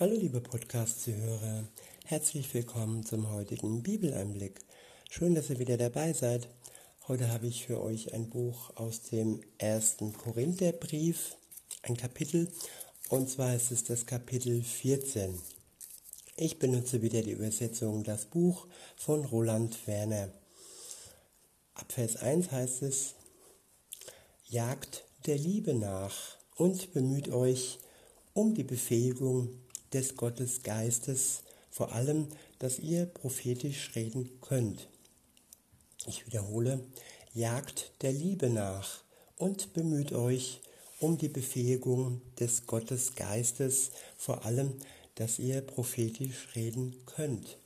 Hallo liebe Podcast-Zuhörer, herzlich willkommen zum heutigen Bibeleinblick. Schön, dass ihr wieder dabei seid. Heute habe ich für euch ein Buch aus dem ersten Korintherbrief, ein Kapitel, und zwar ist es das Kapitel 14. Ich benutze wieder die Übersetzung Das Buch von Roland Werner. Ab Vers 1 heißt es, Jagt der Liebe nach und bemüht euch um die Befähigung des Gottesgeistes, vor allem, dass ihr prophetisch reden könnt. Ich wiederhole, jagt der Liebe nach und bemüht euch um die Befähigung des Gottesgeistes, vor allem, dass ihr prophetisch reden könnt.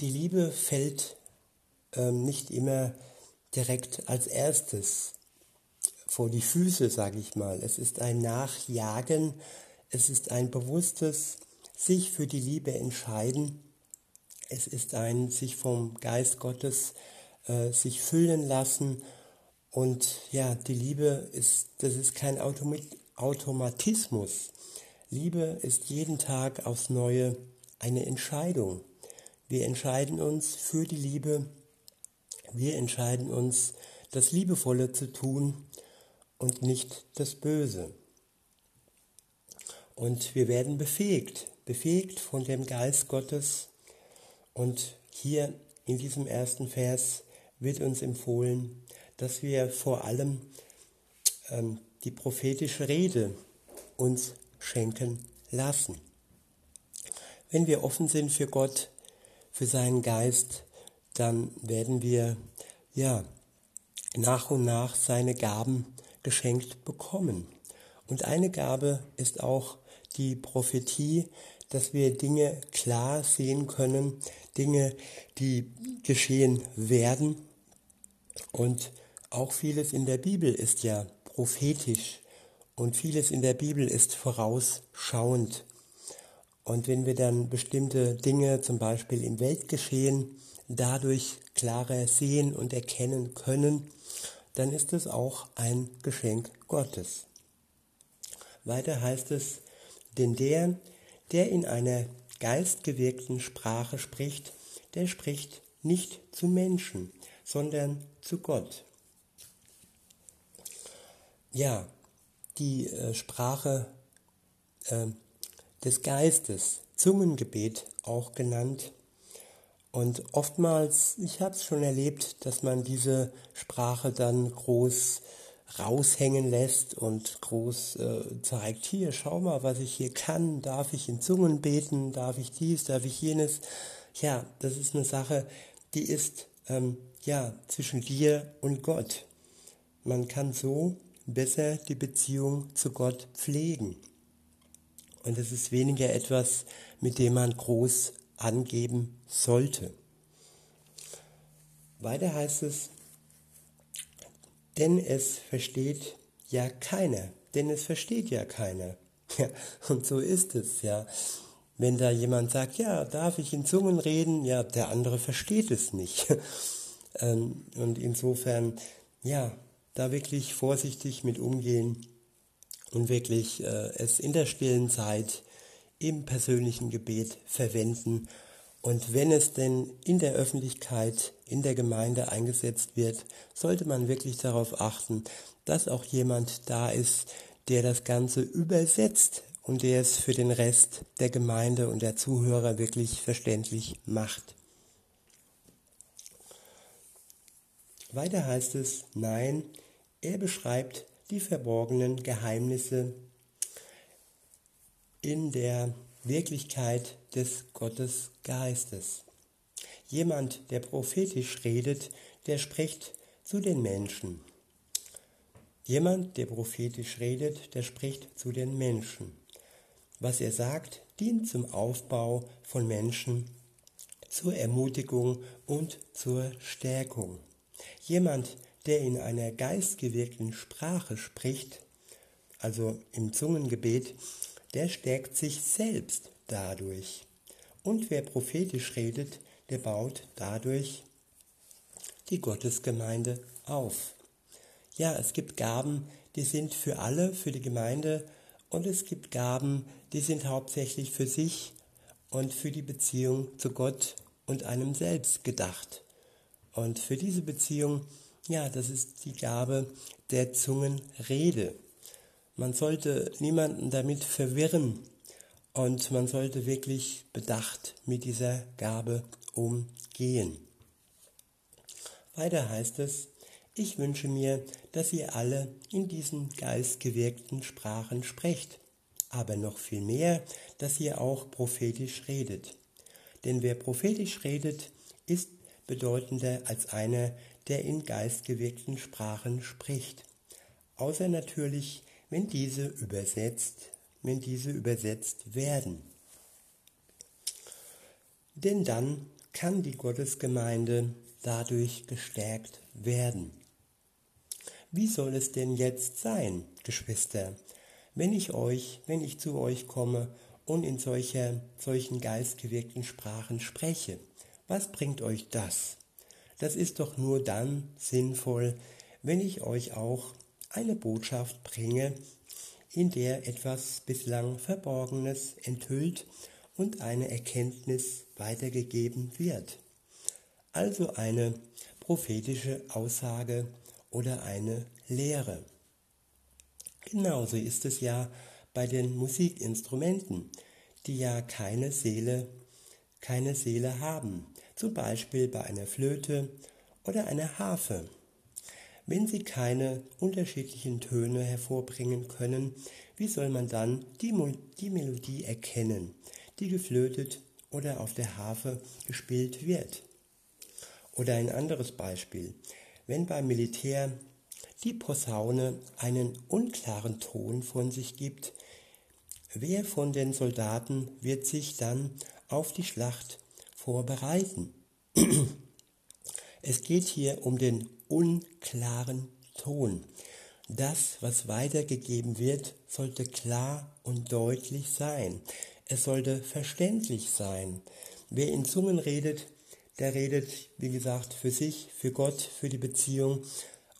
Die Liebe fällt ähm, nicht immer direkt als erstes vor die Füße, sage ich mal. Es ist ein Nachjagen es ist ein bewusstes sich für die Liebe entscheiden. Es ist ein sich vom Geist Gottes äh, sich füllen lassen. Und ja, die Liebe ist, das ist kein Automatismus. Liebe ist jeden Tag aufs Neue eine Entscheidung. Wir entscheiden uns für die Liebe. Wir entscheiden uns, das Liebevolle zu tun und nicht das Böse. Und wir werden befähigt, befähigt von dem Geist Gottes. Und hier in diesem ersten Vers wird uns empfohlen, dass wir vor allem ähm, die prophetische Rede uns schenken lassen. Wenn wir offen sind für Gott, für seinen Geist, dann werden wir ja nach und nach seine Gaben geschenkt bekommen. Und eine Gabe ist auch die Prophetie, dass wir Dinge klar sehen können, Dinge, die geschehen werden. Und auch vieles in der Bibel ist ja prophetisch und vieles in der Bibel ist vorausschauend. Und wenn wir dann bestimmte Dinge, zum Beispiel im Weltgeschehen, dadurch klarer sehen und erkennen können, dann ist es auch ein Geschenk Gottes. Weiter heißt es, denn der, der in einer geistgewirkten Sprache spricht, der spricht nicht zu Menschen, sondern zu Gott. Ja, die äh, Sprache äh, des Geistes, Zungengebet auch genannt. Und oftmals, ich habe es schon erlebt, dass man diese Sprache dann groß raushängen lässt und groß äh, zeigt, hier, schau mal, was ich hier kann, darf ich in Zungen beten, darf ich dies, darf ich jenes. Ja, das ist eine Sache, die ist ähm, ja zwischen dir und Gott. Man kann so besser die Beziehung zu Gott pflegen. Und es ist weniger etwas, mit dem man groß angeben sollte. Weiter heißt es, denn es versteht ja keiner, denn es versteht ja keiner. Ja, und so ist es, ja. Wenn da jemand sagt, ja, darf ich in Zungen reden, ja, der andere versteht es nicht. Ähm, und insofern, ja, da wirklich vorsichtig mit umgehen und wirklich äh, es in der stillen Zeit im persönlichen Gebet verwenden und wenn es denn in der Öffentlichkeit, in der Gemeinde eingesetzt wird, sollte man wirklich darauf achten, dass auch jemand da ist, der das Ganze übersetzt und der es für den Rest der Gemeinde und der Zuhörer wirklich verständlich macht. Weiter heißt es, nein, er beschreibt die verborgenen Geheimnisse in der Wirklichkeit des Gottesgeistes. Jemand, der prophetisch redet, der spricht zu den Menschen. Jemand, der prophetisch redet, der spricht zu den Menschen. Was er sagt, dient zum Aufbau von Menschen, zur Ermutigung und zur Stärkung. Jemand, der in einer geistgewirkten Sprache spricht, also im Zungengebet, der stärkt sich selbst dadurch. Und wer prophetisch redet, der baut dadurch die Gottesgemeinde auf. Ja, es gibt Gaben, die sind für alle, für die Gemeinde Und es gibt Gaben, die sind hauptsächlich für sich und für die Beziehung zu Gott und einem selbst gedacht. Und für diese Beziehung, ja, das ist die Gabe der Zungenrede. Man sollte niemanden damit verwirren und man sollte wirklich bedacht mit dieser Gabe umgehen. Weiter heißt es, ich wünsche mir, dass ihr alle in diesen geistgewirkten Sprachen sprecht, aber noch viel mehr, dass ihr auch prophetisch redet. Denn wer prophetisch redet, ist bedeutender als einer, der in geistgewirkten Sprachen spricht. Außer natürlich, wenn diese übersetzt, wenn diese übersetzt werden. Denn dann kann die Gottesgemeinde dadurch gestärkt werden. Wie soll es denn jetzt sein, Geschwister, wenn ich euch, wenn ich zu euch komme und in solcher, solchen geistgewirkten Sprachen spreche? Was bringt euch das? Das ist doch nur dann sinnvoll, wenn ich euch auch eine Botschaft bringe, in der etwas bislang Verborgenes enthüllt und eine Erkenntnis weitergegeben wird. Also eine prophetische Aussage oder eine Lehre. Genauso ist es ja bei den Musikinstrumenten, die ja keine Seele, keine Seele haben, zum Beispiel bei einer Flöte oder einer Harfe. Wenn sie keine unterschiedlichen Töne hervorbringen können, wie soll man dann die, die Melodie erkennen, die geflötet oder auf der Harfe gespielt wird? Oder ein anderes Beispiel. Wenn beim Militär die Posaune einen unklaren Ton von sich gibt, wer von den Soldaten wird sich dann auf die Schlacht vorbereiten? Es geht hier um den unklaren Ton. Das, was weitergegeben wird, sollte klar und deutlich sein. Es sollte verständlich sein. Wer in Zungen redet, der redet, wie gesagt, für sich, für Gott, für die Beziehung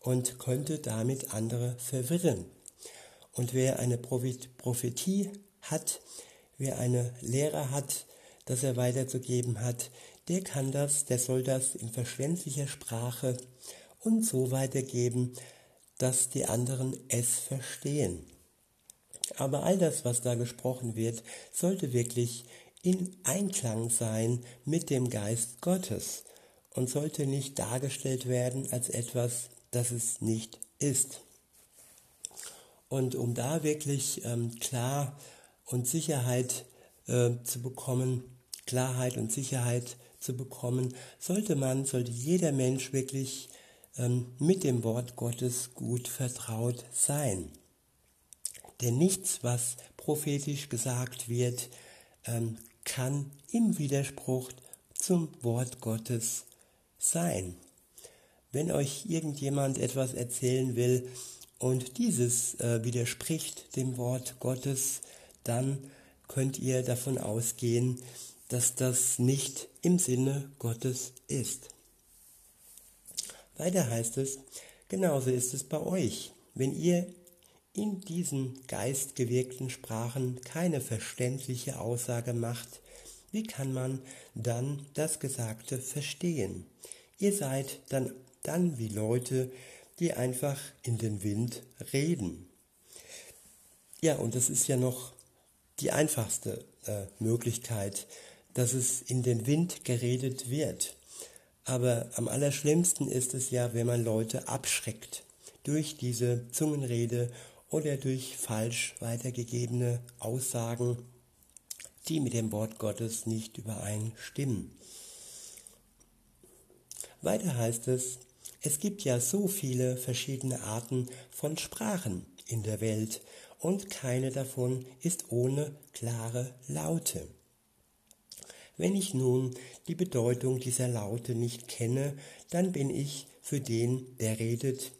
und könnte damit andere verwirren. Und wer eine Prophetie hat, wer eine Lehre hat, das er weiterzugeben hat, der kann das, der soll das in verständlicher Sprache und so weitergeben, dass die anderen es verstehen. Aber all das, was da gesprochen wird, sollte wirklich in Einklang sein mit dem Geist Gottes und sollte nicht dargestellt werden als etwas, das es nicht ist. Und um da wirklich ähm, klar und Sicherheit äh, zu bekommen, Klarheit und Sicherheit zu bekommen, sollte man, sollte jeder Mensch wirklich ähm, mit dem Wort Gottes gut vertraut sein. Denn nichts, was prophetisch gesagt wird, ähm, kann im Widerspruch zum Wort Gottes sein. Wenn euch irgendjemand etwas erzählen will und dieses äh, widerspricht dem Wort Gottes, dann könnt ihr davon ausgehen, dass das nicht im Sinne Gottes ist. Weiter heißt es, genauso ist es bei euch. Wenn ihr in diesen geistgewirkten Sprachen keine verständliche Aussage macht, wie kann man dann das Gesagte verstehen? Ihr seid dann, dann wie Leute, die einfach in den Wind reden. Ja, und das ist ja noch die einfachste äh, Möglichkeit, dass es in den Wind geredet wird. Aber am allerschlimmsten ist es ja, wenn man Leute abschreckt durch diese Zungenrede oder durch falsch weitergegebene Aussagen, die mit dem Wort Gottes nicht übereinstimmen. Weiter heißt es, es gibt ja so viele verschiedene Arten von Sprachen in der Welt und keine davon ist ohne klare Laute. Wenn ich nun die Bedeutung dieser Laute nicht kenne, dann bin ich für den, der redet,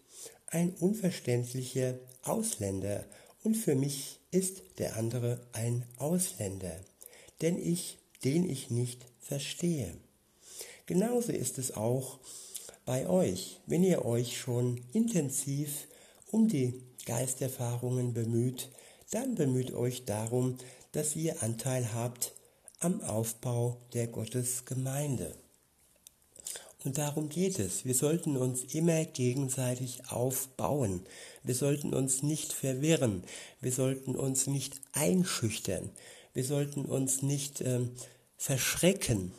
ein unverständlicher Ausländer und für mich ist der andere ein Ausländer, denn ich, den ich nicht verstehe. Genauso ist es auch bei euch, wenn ihr euch schon intensiv um die Geisterfahrungen bemüht, dann bemüht euch darum, dass ihr Anteil habt am Aufbau der Gottesgemeinde. Und darum geht es. Wir sollten uns immer gegenseitig aufbauen. Wir sollten uns nicht verwirren. Wir sollten uns nicht einschüchtern. Wir sollten uns nicht ähm, verschrecken.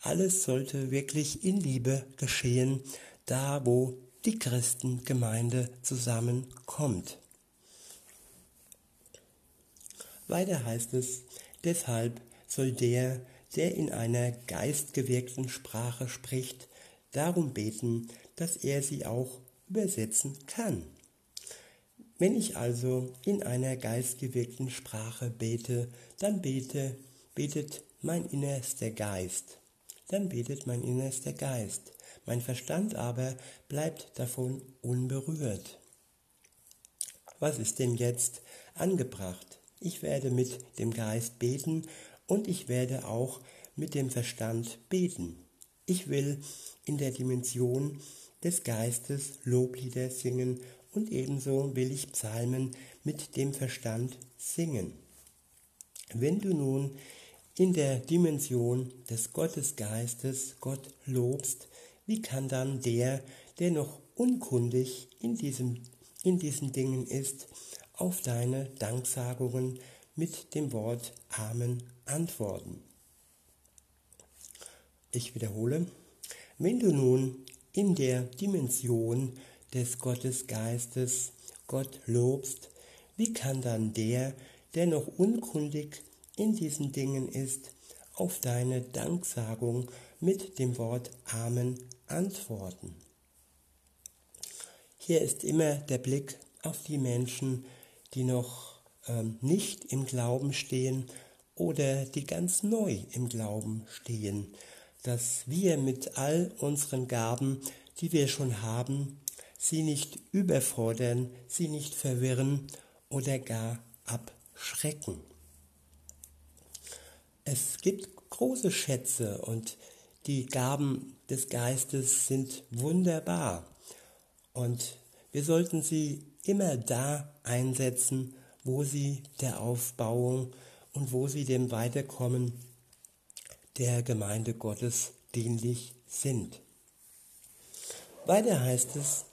Alles sollte wirklich in Liebe geschehen, da wo die Christengemeinde zusammenkommt. Weiter heißt es, deshalb soll der, der in einer geistgewirkten Sprache spricht, darum beten, dass er sie auch übersetzen kann. Wenn ich also in einer geistgewirkten Sprache bete, dann bete, betet mein innerster Geist. Dann betet mein innerster Geist. Mein Verstand aber bleibt davon unberührt. Was ist denn jetzt angebracht? Ich werde mit dem Geist beten und ich werde auch mit dem Verstand beten. Ich will in der Dimension des Geistes Loblieder singen und ebenso will ich Psalmen mit dem Verstand singen. Wenn du nun in der Dimension des Gottesgeistes Gott lobst, wie kann dann der, der noch unkundig in, diesem, in diesen Dingen ist, auf deine Danksagungen mit dem Wort Amen antworten? Ich wiederhole, wenn du nun in der Dimension des Gottesgeistes Gott lobst, wie kann dann der, der noch unkundig in diesen Dingen ist, auf deine Danksagung mit dem Wort Amen antworten? Hier ist immer der Blick auf die Menschen, die noch nicht im Glauben stehen oder die ganz neu im Glauben stehen dass wir mit all unseren Gaben, die wir schon haben, sie nicht überfordern, sie nicht verwirren oder gar abschrecken. Es gibt große Schätze und die Gaben des Geistes sind wunderbar und wir sollten sie immer da einsetzen, wo sie der Aufbauung und wo sie dem Weiterkommen der Gemeinde Gottes dienlich sind. Weiter heißt es,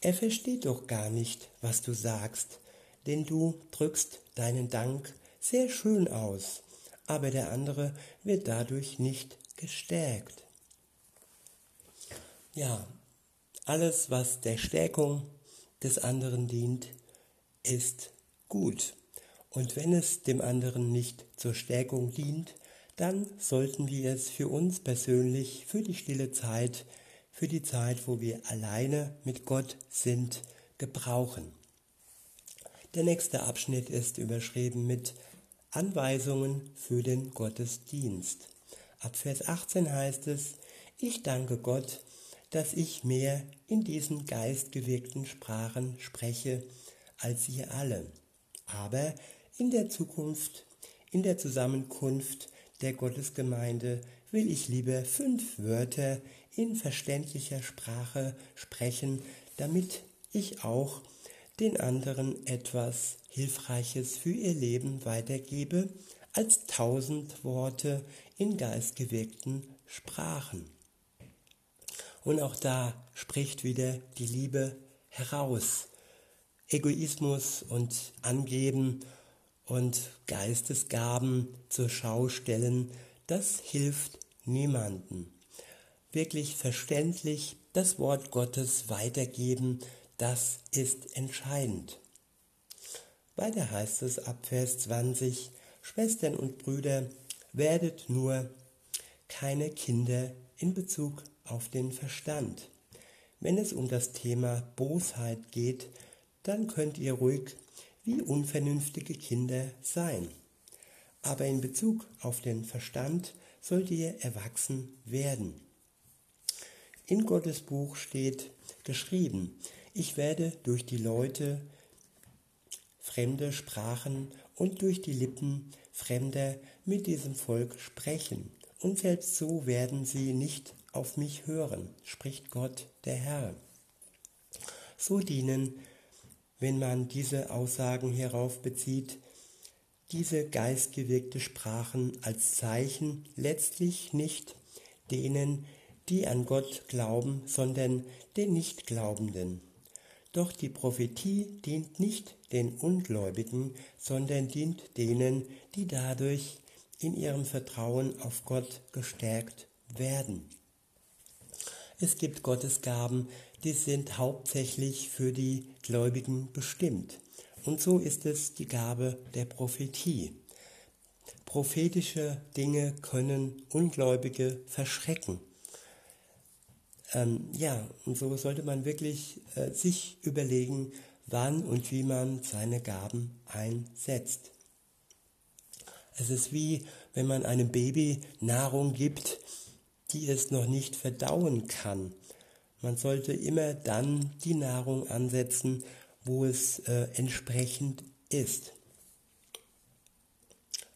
er versteht doch gar nicht, was du sagst, denn du drückst deinen Dank sehr schön aus, aber der andere wird dadurch nicht gestärkt. Ja, alles, was der Stärkung des anderen dient, ist gut. Und wenn es dem anderen nicht zur Stärkung dient, dann sollten wir es für uns persönlich, für die stille Zeit, für die Zeit, wo wir alleine mit Gott sind, gebrauchen. Der nächste Abschnitt ist überschrieben mit Anweisungen für den Gottesdienst. Ab Vers 18 heißt es, ich danke Gott, dass ich mehr in diesen geistgewirkten Sprachen spreche als ihr alle. Aber in der Zukunft, in der Zusammenkunft der Gottesgemeinde will ich lieber fünf Wörter in verständlicher Sprache sprechen, damit ich auch den anderen etwas Hilfreiches für ihr Leben weitergebe, als tausend Worte in geistgewirkten Sprachen. Und auch da spricht wieder die Liebe heraus. Egoismus und Angeben und Geistesgaben zur Schau stellen, das hilft niemanden. Wirklich verständlich das Wort Gottes weitergeben, das ist entscheidend. Weiter heißt es ab Vers 20, Schwestern und Brüder, werdet nur keine Kinder in Bezug auf den Verstand. Wenn es um das Thema Bosheit geht, dann könnt ihr ruhig wie unvernünftige Kinder sein. Aber in Bezug auf den Verstand sollt ihr erwachsen werden. In Gottes Buch steht geschrieben, ich werde durch die Leute fremde Sprachen und durch die Lippen Fremder mit diesem Volk sprechen. Und selbst so werden sie nicht auf mich hören, spricht Gott der Herr. So dienen wenn man diese Aussagen hierauf bezieht, diese geistgewirkte Sprachen als Zeichen letztlich nicht denen, die an Gott glauben, sondern den Nichtglaubenden. Doch die Prophetie dient nicht den Ungläubigen, sondern dient denen, die dadurch in ihrem Vertrauen auf Gott gestärkt werden. Es gibt Gottesgaben, die sind hauptsächlich für die Gläubigen bestimmt. Und so ist es die Gabe der Prophetie. Prophetische Dinge können Ungläubige verschrecken. Ähm, ja, und so sollte man wirklich äh, sich überlegen, wann und wie man seine Gaben einsetzt. Es ist wie, wenn man einem Baby Nahrung gibt, die es noch nicht verdauen kann. Man sollte immer dann die Nahrung ansetzen, wo es äh, entsprechend ist.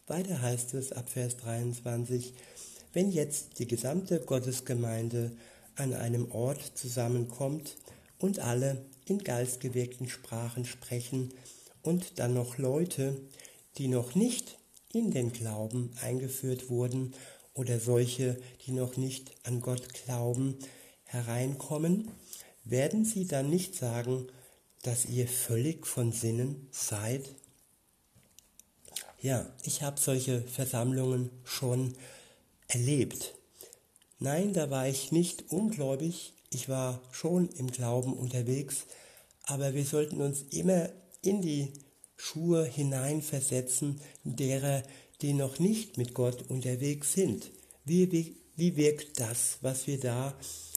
Weiter heißt es ab Vers 23, wenn jetzt die gesamte Gottesgemeinde an einem Ort zusammenkommt und alle in geistgewirkten Sprachen sprechen und dann noch Leute, die noch nicht in den Glauben eingeführt wurden oder solche, die noch nicht an Gott glauben, hereinkommen, werden sie dann nicht sagen, dass ihr völlig von Sinnen seid? Ja, ich habe solche Versammlungen schon erlebt. Nein, da war ich nicht ungläubig, ich war schon im Glauben unterwegs, aber wir sollten uns immer in die Schuhe hineinversetzen derer, die noch nicht mit Gott unterwegs sind. Wie, wie, wirkt das, was wir da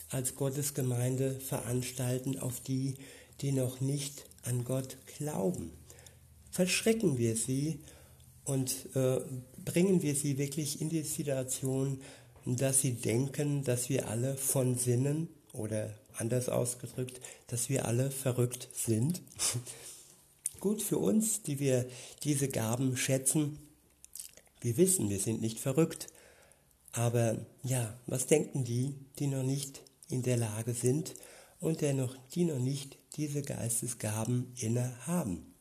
als Gottesgemeinde veranstalten auf die, die noch nicht an Gott glauben? Verschrecken wir sie und äh, bringen wir sie wirklich in die Situation, dass sie denken, dass wir alle von Sinnen oder anders ausgedrückt, dass wir alle verrückt sind. Gut für uns, die wir diese Gaben schätzen. Wir wissen, wir sind nicht verrückt. Aber ja, was denken die, die noch nicht in der Lage sind und der die noch nicht diese Geistesgaben inne haben?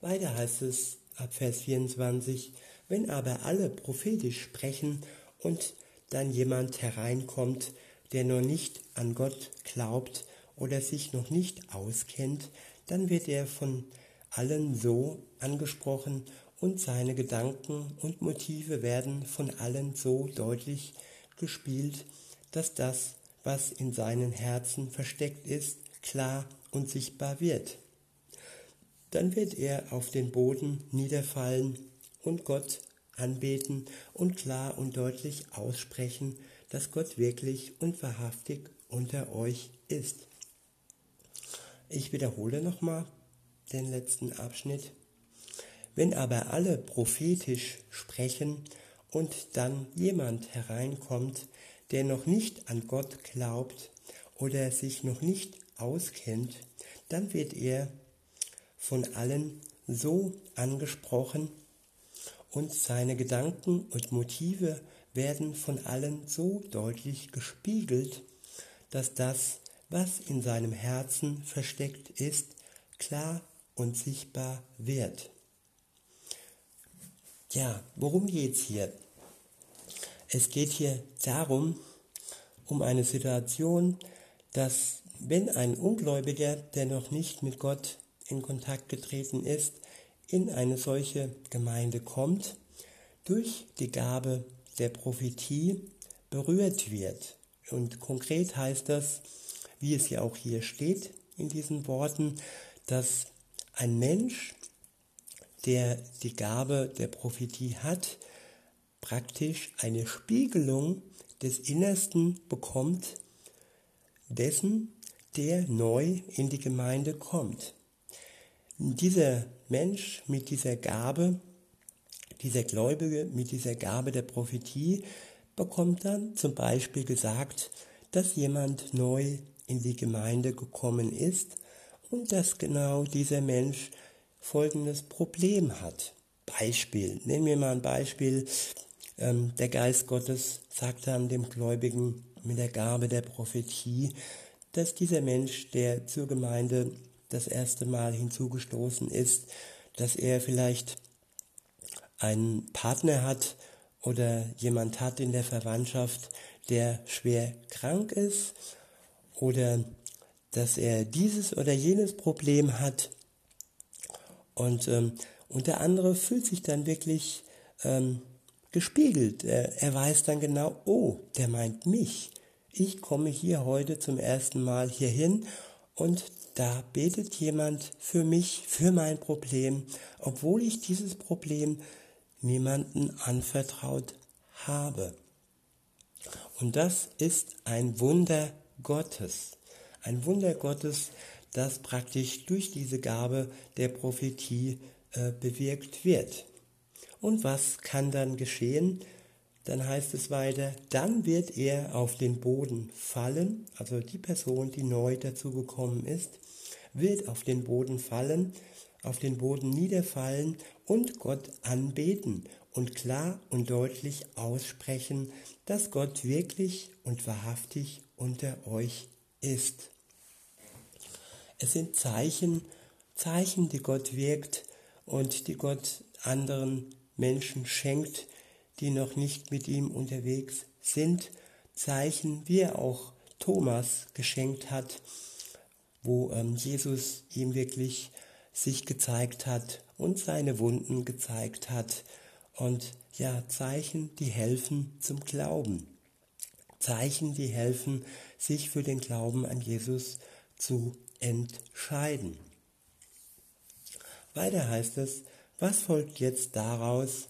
Weiter heißt es ab Vers 24, wenn aber alle prophetisch sprechen und dann jemand hereinkommt, der noch nicht an Gott glaubt oder sich noch nicht auskennt, dann wird er von allen so angesprochen und seine Gedanken und Motive werden von allen so deutlich gespielt, dass das, was in seinen Herzen versteckt ist, klar und sichtbar wird. Dann wird er auf den Boden niederfallen und Gott anbeten und klar und deutlich aussprechen, dass Gott wirklich und wahrhaftig unter euch ist. Ich wiederhole nochmal den letzten Abschnitt. Wenn aber alle prophetisch sprechen und dann jemand hereinkommt, der noch nicht an Gott glaubt oder sich noch nicht auskennt, dann wird er von allen so angesprochen und seine Gedanken und Motive werden von allen so deutlich gespiegelt, dass das, was in seinem Herzen versteckt ist, klar und sichtbar wird. Ja, worum geht es hier? Es geht hier darum, um eine Situation, dass wenn ein Ungläubiger, der noch nicht mit Gott in Kontakt getreten ist, in eine solche Gemeinde kommt, durch die Gabe der Prophetie berührt wird. Und konkret heißt das, wie es ja auch hier steht in diesen Worten, dass ein Mensch, der die Gabe der Prophetie hat, praktisch eine Spiegelung des Innersten bekommt, dessen, der neu in die Gemeinde kommt. Dieser Mensch mit dieser Gabe, dieser Gläubige mit dieser Gabe der Prophetie bekommt dann zum Beispiel gesagt, dass jemand neu in die Gemeinde gekommen ist und dass genau dieser Mensch folgendes Problem hat. Beispiel, nehmen wir mal ein Beispiel. Ähm, der Geist Gottes sagt dann dem Gläubigen mit der Gabe der Prophetie, dass dieser Mensch, der zur Gemeinde das erste Mal hinzugestoßen ist, dass er vielleicht einen Partner hat oder jemand hat in der Verwandtschaft, der schwer krank ist oder dass er dieses oder jenes Problem hat und, ähm, und der andere fühlt sich dann wirklich ähm, gespiegelt. Er, er weiß dann genau, oh, der meint mich. Ich komme hier heute zum ersten Mal hierhin und da betet jemand für mich, für mein Problem, obwohl ich dieses Problem niemanden anvertraut habe. Und das ist ein Wunder Gottes. Ein Wunder Gottes, das praktisch durch diese Gabe der Prophetie äh, bewirkt wird. Und was kann dann geschehen? Dann heißt es weiter, dann wird er auf den Boden fallen, also die Person, die neu dazugekommen ist, wird auf den Boden fallen, auf den Boden niederfallen und Gott anbeten und klar und deutlich aussprechen, dass Gott wirklich und wahrhaftig unter euch ist. Es sind Zeichen, Zeichen, die Gott wirkt und die Gott anderen Menschen schenkt, die noch nicht mit ihm unterwegs sind. Zeichen, wie er auch Thomas geschenkt hat, wo ähm, Jesus ihm wirklich sich gezeigt hat und seine Wunden gezeigt hat. Und ja, Zeichen, die helfen zum Glauben. Zeichen, die helfen, sich für den Glauben an Jesus zu entscheiden. Weiter heißt es, was folgt jetzt daraus?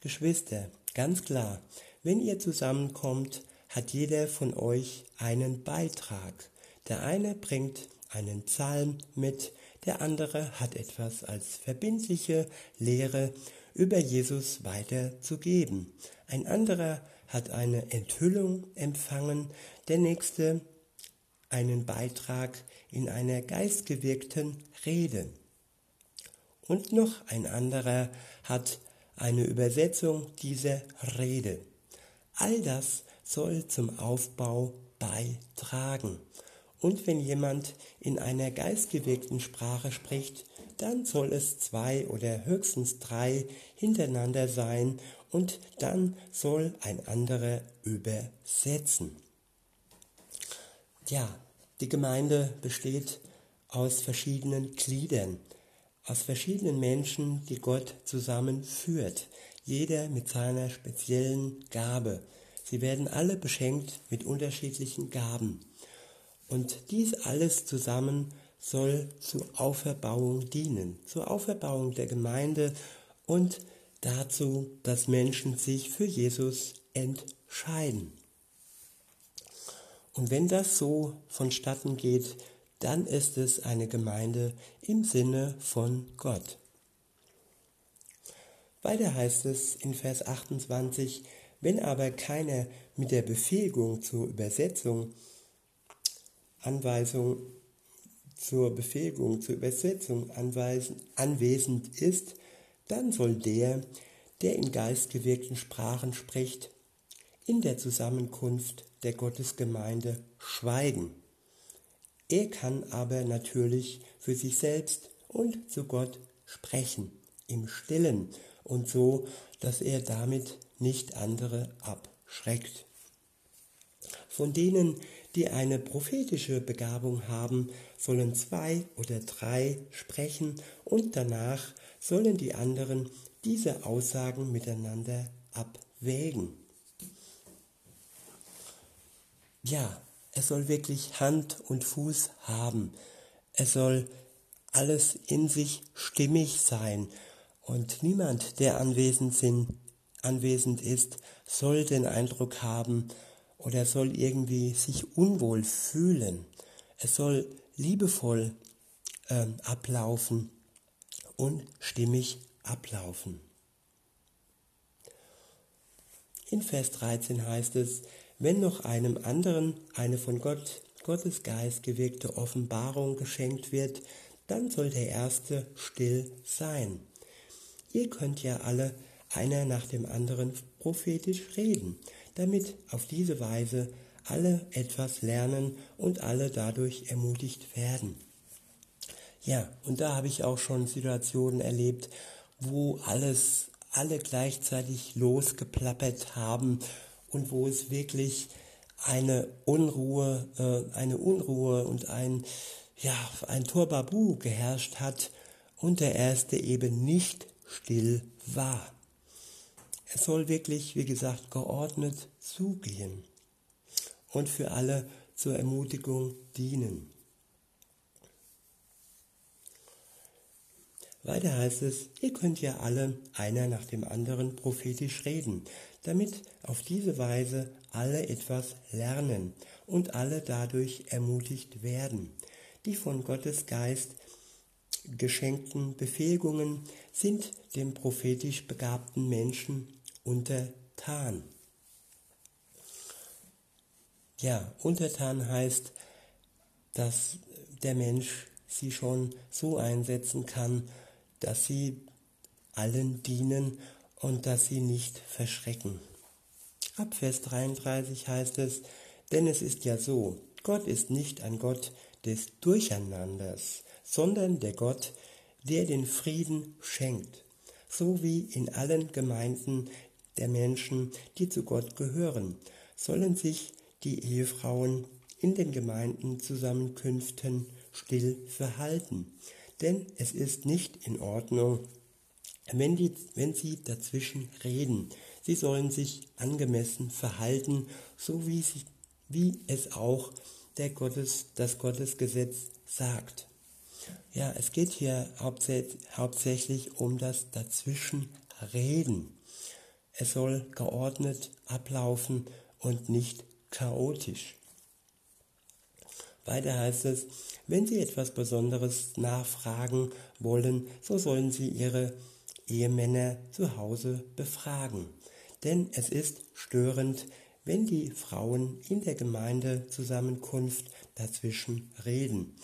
Geschwister, ganz klar, wenn ihr zusammenkommt, hat jeder von euch einen Beitrag. Der eine bringt einen Psalm mit, der andere hat etwas als verbindliche Lehre über Jesus weiterzugeben. Ein anderer hat eine Enthüllung empfangen, der nächste einen Beitrag in einer geistgewirkten Rede. Und noch ein anderer hat eine Übersetzung dieser Rede. All das soll zum Aufbau beitragen. Und wenn jemand in einer geistgewirkten Sprache spricht, dann soll es zwei oder höchstens drei hintereinander sein und dann soll ein anderer übersetzen. Ja, die Gemeinde besteht aus verschiedenen Gliedern, aus verschiedenen Menschen, die Gott zusammenführt, jeder mit seiner speziellen Gabe. Sie werden alle beschenkt mit unterschiedlichen Gaben. Und dies alles zusammen soll zur Auferbauung dienen, zur Auferbauung der Gemeinde und dazu, dass Menschen sich für Jesus entscheiden. Und wenn das so vonstatten geht, dann ist es eine Gemeinde im Sinne von Gott. Weiter heißt es in Vers 28, wenn aber keiner mit der Befähigung zur Übersetzung Anweisung zur Befähigung zur Übersetzung anweisen, anwesend ist, dann soll der, der in geistgewirkten Sprachen spricht, in der Zusammenkunft der Gottesgemeinde schweigen. Er kann aber natürlich für sich selbst und zu Gott sprechen, im stillen und so, dass er damit nicht andere abschreckt. Von denen, die eine prophetische Begabung haben, sollen zwei oder drei sprechen und danach sollen die anderen diese Aussagen miteinander abwägen. Ja, es soll wirklich Hand und Fuß haben. Es soll alles in sich stimmig sein. Und niemand, der anwesend, sind, anwesend ist, soll den Eindruck haben, oder soll irgendwie sich unwohl fühlen. Es soll liebevoll äh, ablaufen und stimmig ablaufen. In Vers 13 heißt es, wenn noch einem anderen eine von Gott, Gottes Geist gewirkte Offenbarung geschenkt wird, dann soll der Erste still sein. Ihr könnt ja alle einer nach dem anderen prophetisch reden damit auf diese Weise alle etwas lernen und alle dadurch ermutigt werden. Ja, und da habe ich auch schon Situationen erlebt, wo alles, alle gleichzeitig losgeplappert haben und wo es wirklich eine Unruhe, äh, eine Unruhe und ein, ja, ein Turbabu geherrscht hat und der erste eben nicht still war. Es soll wirklich, wie gesagt, geordnet zugehen und für alle zur Ermutigung dienen. Weiter heißt es, ihr könnt ja alle einer nach dem anderen prophetisch reden, damit auf diese Weise alle etwas lernen und alle dadurch ermutigt werden. Die von Gottes Geist geschenkten Befähigungen sind dem prophetisch begabten Menschen untertan. Ja, untertan heißt, dass der Mensch sie schon so einsetzen kann, dass sie allen dienen und dass sie nicht verschrecken. Ab Vers 33 heißt es, denn es ist ja so, Gott ist nicht ein Gott des Durcheinanders, sondern der Gott, der den Frieden schenkt, so wie in allen Gemeinden der Menschen, die zu Gott gehören, sollen sich die Ehefrauen in den Gemeindenzusammenkünften still verhalten. Denn es ist nicht in Ordnung, wenn, die, wenn sie dazwischen reden. Sie sollen sich angemessen verhalten, so wie, sie, wie es auch der Gottes, das Gottesgesetz sagt. Ja, es geht hier hauptsächlich um das Dazwischenreden. Es soll geordnet ablaufen und nicht chaotisch. Weiter heißt es, wenn Sie etwas Besonderes nachfragen wollen, so sollen Sie Ihre Ehemänner zu Hause befragen. Denn es ist störend, wenn die Frauen in der Gemeindezusammenkunft dazwischen reden.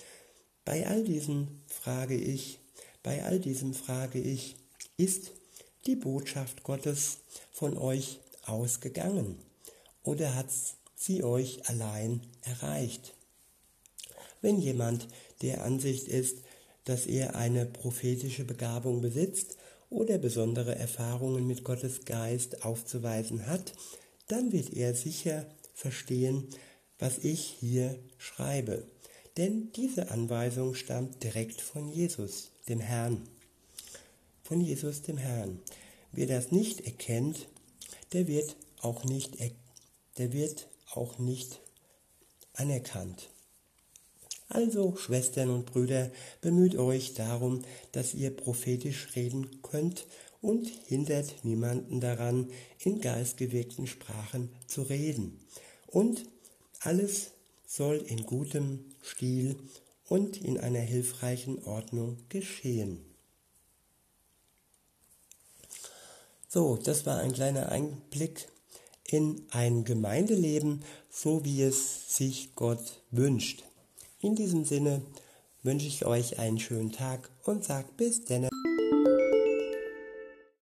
Bei all diesem frage ich, bei all diesem frage ich, ist die Botschaft Gottes von euch ausgegangen oder hat sie euch allein erreicht? Wenn jemand der Ansicht ist, dass er eine prophetische Begabung besitzt oder besondere Erfahrungen mit Gottes Geist aufzuweisen hat, dann wird er sicher verstehen, was ich hier schreibe. Denn diese Anweisung stammt direkt von Jesus, dem Herrn. Von Jesus, dem Herrn. Wer das nicht erkennt, der wird auch nicht, der wird auch nicht anerkannt. Also, Schwestern und Brüder, bemüht euch darum, dass ihr prophetisch reden könnt und hindert niemanden daran, in geistgewirkten Sprachen zu reden. Und alles soll in gutem Stil und in einer hilfreichen Ordnung geschehen. So, das war ein kleiner Einblick in ein Gemeindeleben, so wie es sich Gott wünscht. In diesem Sinne wünsche ich euch einen schönen Tag und sage bis denne.